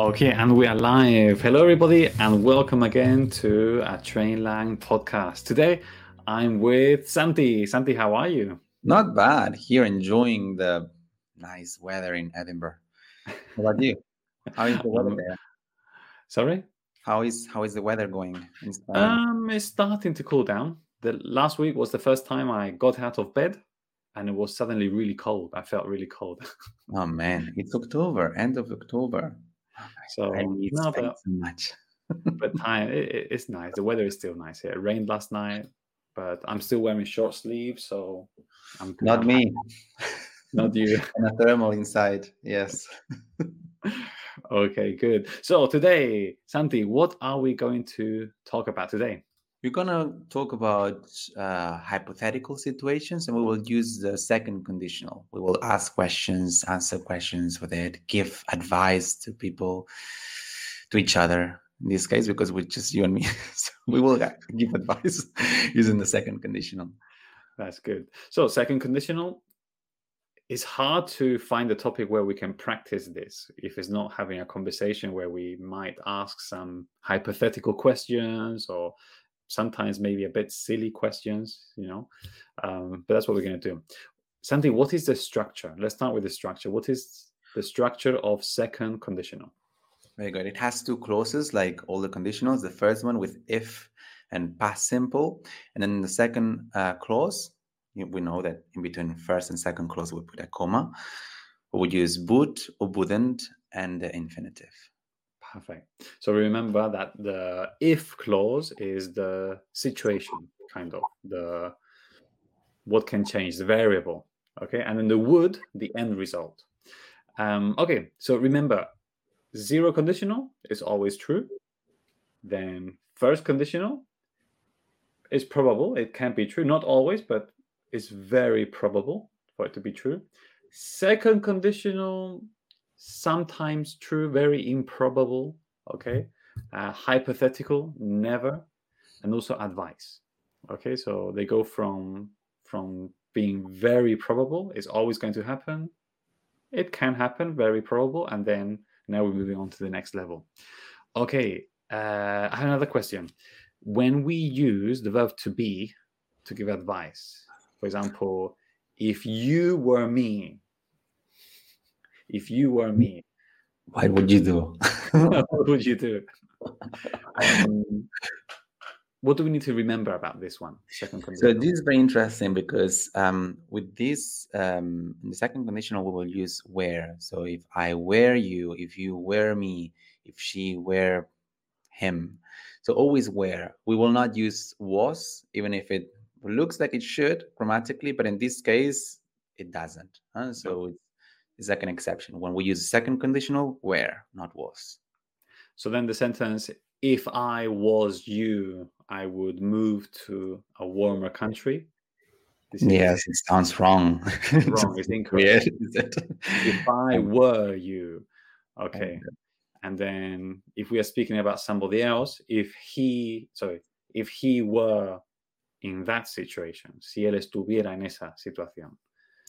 Okay, and we are live. Hello, everybody, and welcome again to a Trainlang podcast. Today, I'm with Santi. Santi, how are you? Not bad. Here, enjoying the nice weather in Edinburgh. How about you? How is the weather there? Sorry? How is how is the weather going? Um, it's starting to cool down. The last week was the first time I got out of bed, and it was suddenly really cold. I felt really cold. oh man, it's October, end of October. So I no, but so much. but time it- it's nice. The weather is still nice here. It rained last night, but I'm still wearing short sleeves, so I'm Not me. not you. And a thermal inside. Yes. Okay, good. So today, Santi, what are we going to talk about today? We're gonna talk about uh, hypothetical situations, and we will use the second conditional. We will ask questions, answer questions with it, give advice to people, to each other. In this case, because we're just you and me, so we will give advice using the second conditional. That's good. So, second conditional, it's hard to find a topic where we can practice this if it's not having a conversation where we might ask some hypothetical questions or sometimes maybe a bit silly questions, you know. Um, but that's what we're going to do. Santi, what is the structure? Let's start with the structure. What is the structure of second conditional? Very good. It has two clauses, like all the conditionals. The first one with if and past simple, and then the second uh, clause. We know that in between first and second clause we put a comma. We would use would or wouldn't and the infinitive. Perfect. So remember that the if clause is the situation, kind of the what can change, the variable. Okay, and then the would, the end result. Um, okay, so remember, zero conditional is always true. Then first conditional is probable. It can be true, not always, but it's very probable for it to be true. Second conditional, sometimes true, very improbable. Okay, uh, hypothetical, never, and also advice. Okay, so they go from from being very probable, it's always going to happen. It can happen, very probable, and then now we're moving on to the next level. Okay, uh, I have another question. When we use the verb to be to give advice, for example, if you were me, if you were me, What would you do? what would you do? Um, what do we need to remember about this one? Second So this is very interesting because um, with this, um, in the second conditional, we will use where. So if I wear you, if you wear me, if she wear him. So always where. We will not use was, even if it looks like it should grammatically, but in this case, it doesn't. huh? So it's, like an exception. When we use the second conditional, where, not was. So then the sentence, if I was you, I would move to a warmer country. This is Yes, it sounds wrong. wrong. It's incorrect. Weird? If I were you, okay. Okay. Uh, and then if we are speaking about somebody else, if he, sorry, if he were in that situation, si él estuviera en esa situación.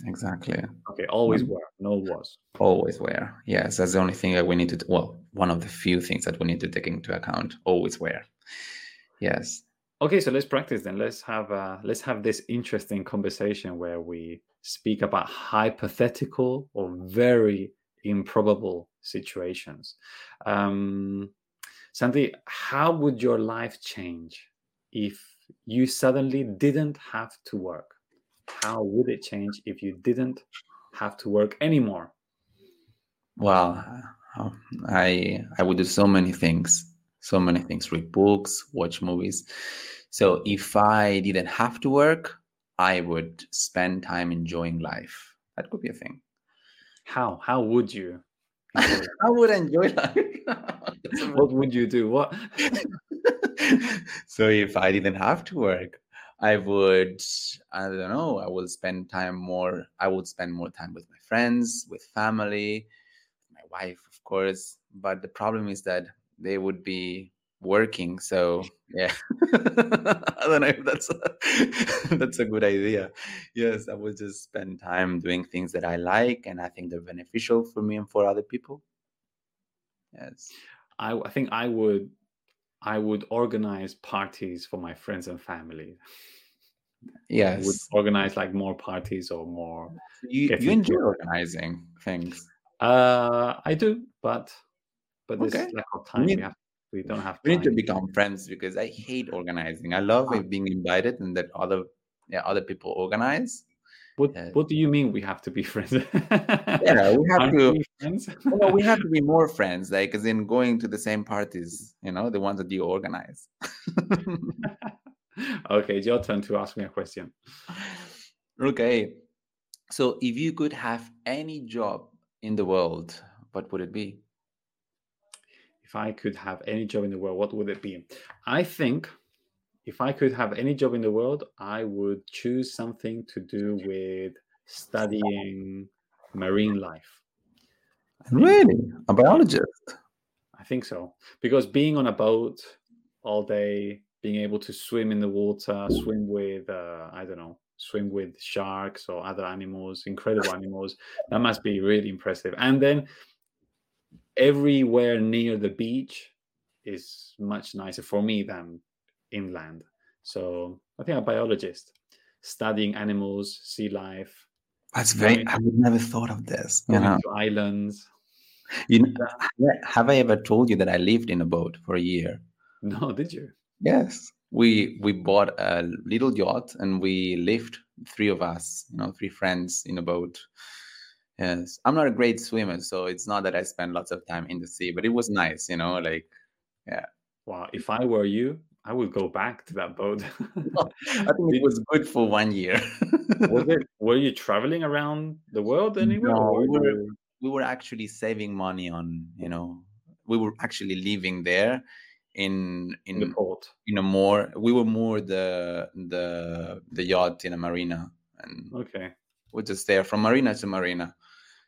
Exactly. Okay, always were, no was. Always where. Yes, that's the only thing that we need to, well, one of the few things that we need to take into account. Always where. Yes. Okay, so let's practice then. Let's have uh, let's have this interesting conversation where we speak about hypothetical or very improbable situations. Um, Santi, how would your life change if you suddenly didn't have to work? How would it change if you didn't have to work anymore? Well, uh, I I would do so many things, so many things. Read books, watch movies. So if I didn't have to work, I would spend time enjoying life. That could be a thing. How how would you? I would enjoy life. What would you do? What? so if I didn't have to work, I would, I don't know, I would spend time more, I would spend more time with my friends, with family, my wife, of course. But the problem is that they would be working. So yeah, I don't know if that's a, that's a good idea. Yes, I would just spend time doing things that I like and I think they're beneficial for me and for other people. Yes. I, I think I would I would organize parties for my friends and family. I would Yes. organize like more parties or more You you enjoy organizing things. Uh, I do, but but Okay. lack of time. We need have we don't have we need to become friends because I hate organizing. I love Ah, being invited and that other yeah other people organize. What Yeah. what do you mean we have to be friends? Yeah, we have Aren't to. we friends? Well, we have to be more friends, like as in going to the same parties. You know, the ones that you organize. okay, it's your turn to ask me a question. okay. So, if you could have any job in the world, what would it be? If I could have any job in the world, what would it be? I think if I could have any job in the world, I would choose something to do with studying marine life. Really? A biologist? I think so. Because being on a boat all day, being able to swim in the water, swim with uh, I don't know, swim with sharks or other animals, incredible animals, that must be really impressive. And then everywhere near the beach is much nicer for me than inland. So I think a biologist studying animals, sea life, That's very. I would never thought of this. You know, islands. you know, have I have I ever told you that I lived in a boat for a year? no, did you? Yes. We we bought a little yacht and we lived three of us, you know, three friends in a boat. Yes. I'm not a great swimmer, so it's not that I spend lots of time in the sea, but it was nice, you know, like yeah. Wow, if I were you, I would go back to that boat. I think it was good for one year. was it? Were you traveling around the world anywhere, No, we were we were actually saving money on, you know, we were actually living there in in the port? in a more we were more the the the yacht in a marina and Okay. we're just there from marina to marina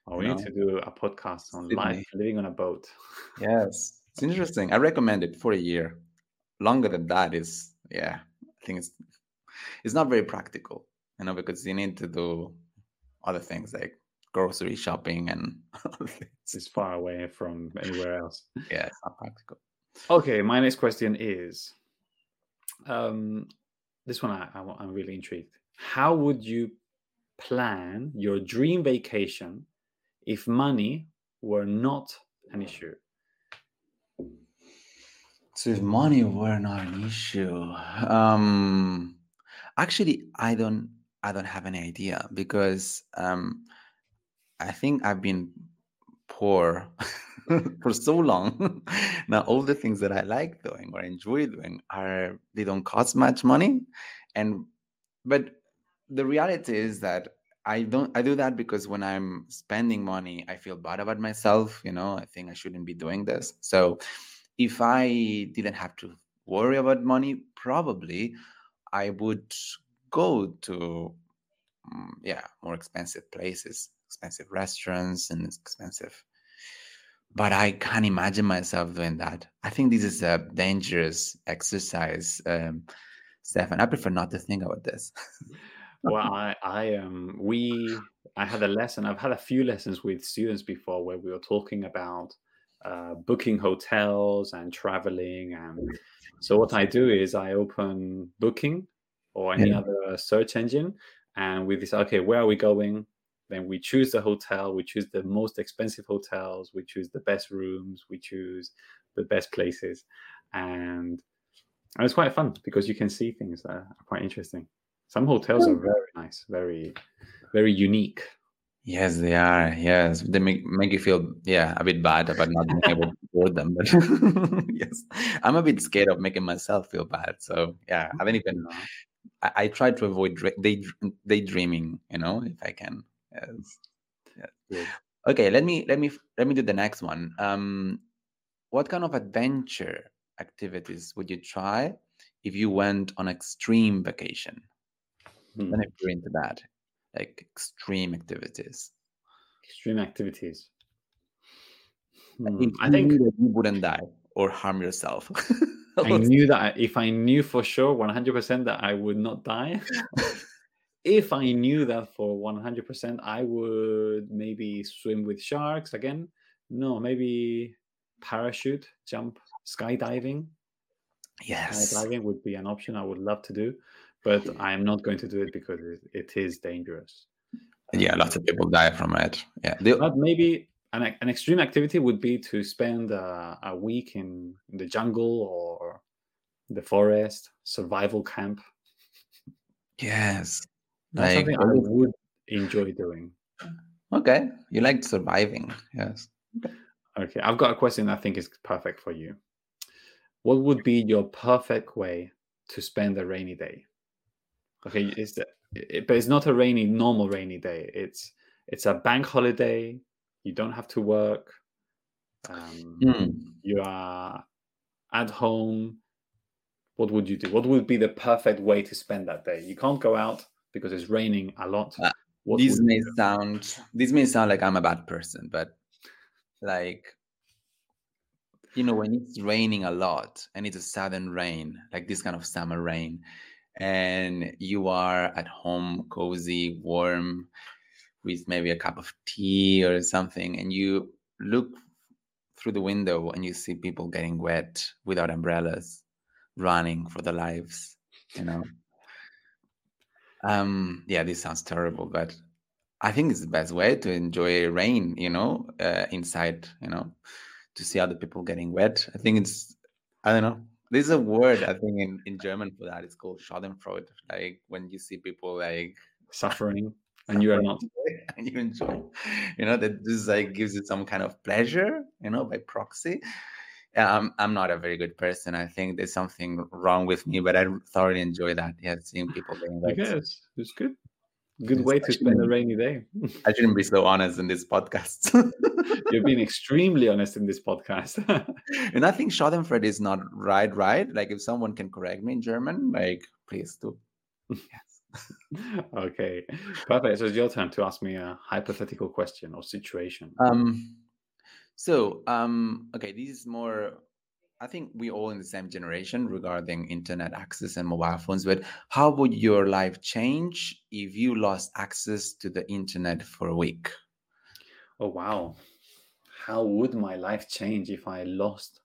Oh, you we need to do a podcast on life living on a boat. yes it's interesting i recommend it for a year longer than that is yeah i think it's it's not very practical you know because you need to do other things like grocery shopping and. It's far away from anywhere else. yeah it's not practical Okay, my next question is um, this one I, I, I'm really intrigued. How would you plan your dream vacation if money were not an issue? So if money were not an issue um actually i don't i don't have any idea because um i think i've been poor for so long. Now all the things that i like doing or enjoy doing are they don't cost much money. And but the reality is that i don't i do that because when i'm spending money i feel bad about myself you know i think i shouldn't be doing this. So if i didn't have to worry about money probably i would go to mm, yeah more expensive places expensive restaurants and expensive but I can't imagine myself doing that. I think this is a dangerous exercise, um, Stefan. I prefer not to think about this. Well, I, I um, we, I had a lesson. I've had a few lessons with students before where we were talking about uh, booking hotels and traveling. And mm-hmm. so what I do is I open Booking or any Yeah. other search engine, and we decide, okay, where are we going? Then we choose the hotel. We choose the most expensive hotels. We choose the best rooms. We choose the best places, and and it's quite fun because you can see things that are quite interesting. Some hotels are mm. very nice, very, very unique. Yes, they are. Yes, they make make you feel yeah a bit bad about not being able to afford them. But yes, I'm a bit scared of making myself feel bad. So yeah, I haven't even. I, I try to avoid dra- day daydreaming. You know, if I can. Yes. Okay. Let me let me let me do the next one. Um, what kind of adventure activities would you try if you went on extreme vacation? Hmm. Then if you're into that, like extreme activities. Extreme activities. Hmm, I think you wouldn't die or harm yourself. I knew that I- if I knew for sure 100% that I would not die, if I knew that for 100%, I would maybe swim with sharks again. No, maybe parachute jump, skydiving. Yes. Skydiving would be an option I would love to do, but I am not going to do it because it, it is dangerous. Yeah, lots of people die from it. Yeah. But maybe an, an extreme activity would be to spend uh, a week in the jungle or the forest, survival camp. yes. That's Like, something I would enjoy doing. okay. You like surviving. Yes. Okay, I've got a question I think is perfect for you. What would be your perfect way to spend a rainy day? Okay, is it, but it's not a rainy normal rainy day. It's it's a bank holiday. You don't have to work. Um, Hmm. You are at home. What would you do? What would be the perfect way to spend that day? You can't go out because it's raining a lot. Uh, What This may sound this may sound like I'm a bad person, but like you know, when it's raining a lot and it's a sudden rain, like this kind of summer rain, and you are at home, cozy, warm, with maybe a cup of tea or something, and you look through the window and you see people getting wet without umbrellas, running for their lives, you know. Um, yeah, this sounds terrible, but I think it's the best way to enjoy rain, you know, uh, inside, you know, to see other people getting wet. I think it's, I don't know. There's a word I think in, in German for that. It's called Schadenfreude. Like when you see people like suffering, and you are not. and you enjoy, you know, that this like gives you some kind of pleasure, you know, by proxy. Yeah, I'm I'm not a very good person. I think there's something wrong with me, but I thoroughly enjoy that. Yeah, seeing people I wet. guess it's good. Good Yes, way to spend a rainy day. I shouldn't be so honest in this podcast. You've been extremely honest in this podcast. and I think Schadenfreude is not right, right? Like if someone can correct me in German, like please do. Yes. okay, perfect. So it's your turn to ask me a hypothetical question or situation. Um, so um, okay, this is more. I think we all in the same generation regarding internet access and mobile phones. But how would your life change if you lost access to the internet for a week? oh wow, how would my life change if I lost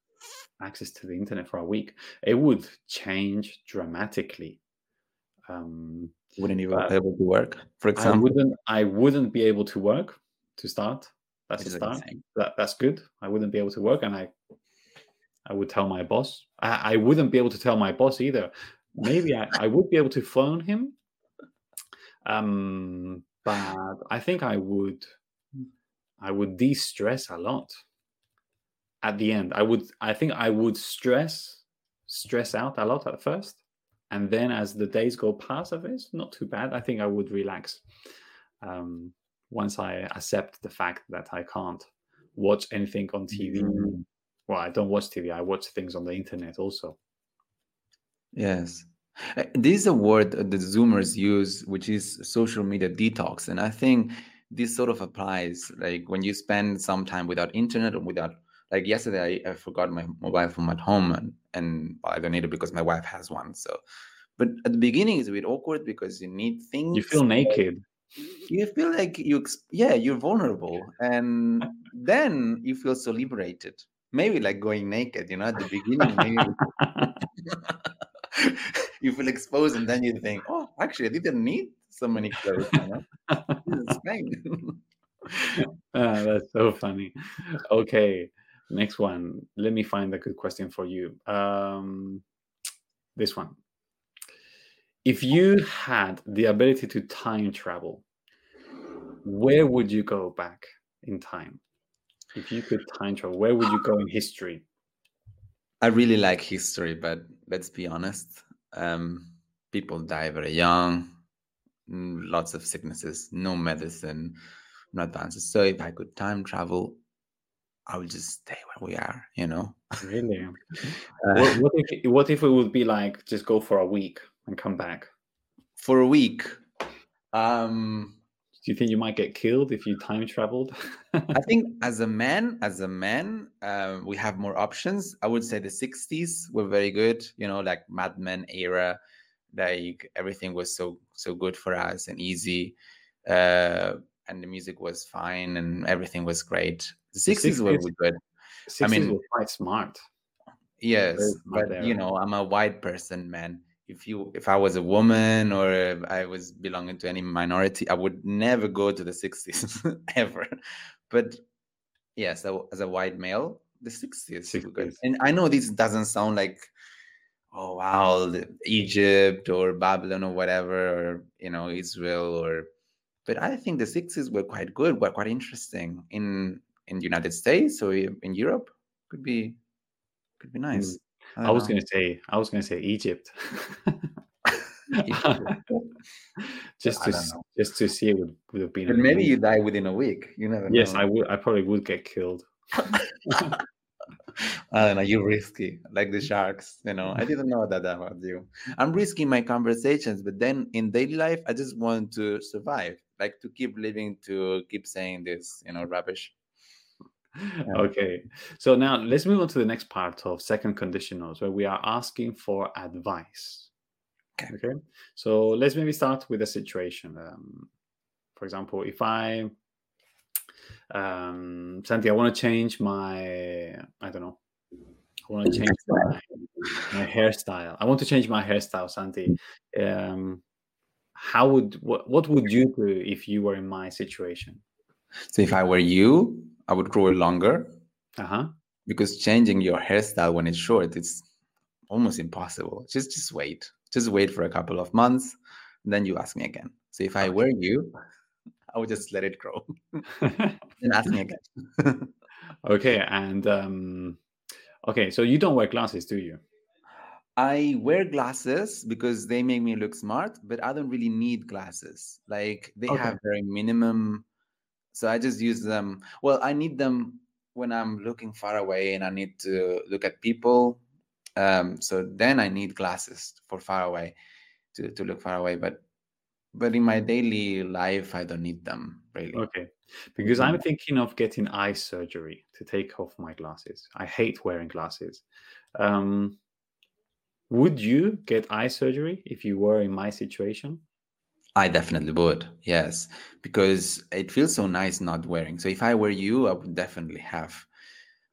access to the internet for a week? It would change dramatically. Um, Wouldn't you Uh, be able to work, for I example? wouldn't. I wouldn't be able to work to start. That's a Which is like the start. That, that's good. I wouldn't be able to work, and I, I would tell my boss. I, I wouldn't be able to tell my boss either. Maybe I, I would be able to phone him. Um, but I think I would, I would de-stress a lot. At the end, I would. I think I would stress, stress out a lot at first, and then as the days go past of it's not too bad. I think I would relax. Um, once I accept the fact that I can't watch anything on TV. Mhm. Well, I don't watch TV. I watch things on the internet also. Yes. Uh, This is a word that the Zoomers use, which is social media detox. And I think this sort of applies like when you spend some time without internet or without, like yesterday, I, I forgot my mobile phone at home and, and I don't need it because my wife has one. So, but at the beginning, it's a bit awkward because you need things. You feel naked. You feel like you, yeah, you're vulnerable. And then you feel so liberated. Maybe like going naked, you know, at the beginning, maybe you feel exposed and then you think, oh, actually, I didn't need so many clothes. You know? Is fine. Ah, that's so funny. Okay, next one. Let me find a good question for you. Um, this one. If you had the ability to time travel, where would you go back in time? If you could time travel, where would you go in history? I really like history, but let's be honest. Um, people die very young, mm, lots of sicknesses, no medicine, no advances. So if I could time travel, I would just stay where we are, you know? Really? Uh, what, what if what if it would be like just go for a week and come back? for a week. Um, Do you think you might get killed if you time traveled? I think as a man, as a man, um, we have more options. I would say the '60s were very good. You know, like Mad Men era, like everything was so so good for us and easy, uh, and the music was fine and everything was great. The '60s were 60s? really good. 60s mean- were quite smart. Yes, smart but you know, I'm a white person, man. If you, if I was a woman or I was belonging to any minority, I would never go to the 60s ever. But yes, so as a white male, the 60s 60s. And I know this doesn't sound like, oh wow, Egypt or Babylon or whatever, or you know, Israel or, but I think the 60s were quite good, were quite interesting in in the United States or in Europe. Could be, could be nice. Mm. I don't was uh-huh. going to say, I was going to say Egypt. just to know. just to see it would, would have been. But maybe you die within a week. You never Yes, know. I would. I probably would get killed. I don't know. You're risky, like the sharks. You know, I didn't know that about you. I'm risking my conversations, but then in daily life, I just want to survive, like to keep living, to keep saying this, you know, rubbish. Okay, so now let's move on to the next part of second conditionals, where we are asking for advice. Okay. Okay, so let's maybe start with a situation. Um, for example, if I, um, Santi, I want to change my, I don't know, I want to change my, my hairstyle. I want to change my hairstyle, Santi. Um, how would what what would you do if you were in my situation? So if I were you, I would grow it longer Uh huh. because changing your hairstyle when it's short, it's almost impossible. Just just wait. Just wait for a couple of months, then you ask me again. So if I were you, I would just let it grow and ask me again. okay, and um, okay, so you don't wear glasses, do you? I wear glasses because they make me look smart, but I don't really need glasses. Like they Okay. have very minimum. So I just use them. Well, I need them when I'm looking far away and I need to look at people. Um, so then I need glasses for far away to, to look far away. But but in my daily life, I don't need them really. Okay, because I'm thinking of getting eye surgery to take off my glasses. I hate wearing glasses. Um, would you get eye surgery if you were in my situation? I definitely would, yes, because it feels so nice not wearing. So if I were you, I would definitely have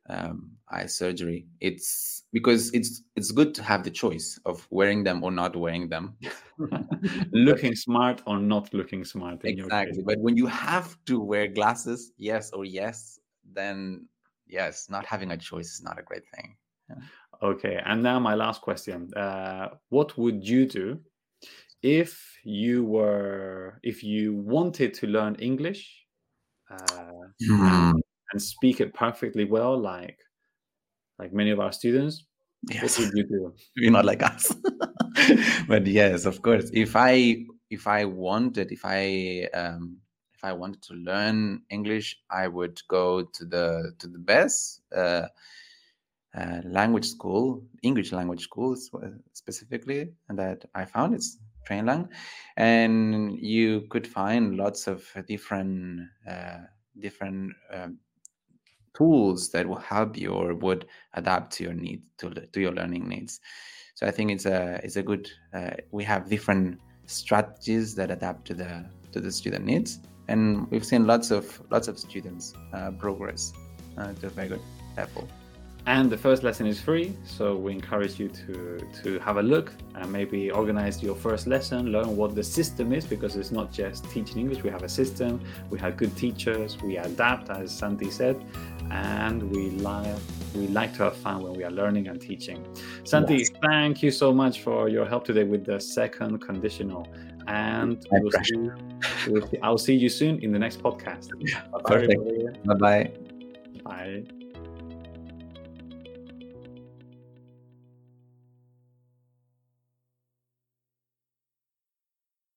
um, eye surgery. It's because it's it's good to have the choice of wearing them or not wearing them. looking smart or not looking smart in exactly. But when you have to wear glasses, yes or yes, then yes, not having a choice is not a great thing. Okay, and now my last question: uh, What would you do if you were if you wanted to learn English uh, Hmm, and speak it perfectly well, like like many of our students? Yes. What would you do? you're not like us but yes of course if i if i wanted if i um if i wanted to learn english i would go to the to the best uh, uh, language school english language schools specifically and that i found it's trainlang and you could find lots of different uh, different um, tools that will help you or would adapt to your needs to, to your learning needs. So i think it's a it's a good uh, we have different strategies that adapt to the to the student needs and we've seen lots of lots of students uh, progress uh, to a very good level And the first lesson is free, so we encourage you to to have a look and maybe organize your first lesson, learn what the system is because it's not just teaching English. We have a system, we have good teachers, we adapt, as Santi said, and we like we like to have fun when we are learning and teaching. Santi, Yes. thank you so much for your help today with the second conditional. And we'll see, we'll see, I'll see you soon in the next podcast. Bye-bye, Perfect. everybody. bye bye Bye.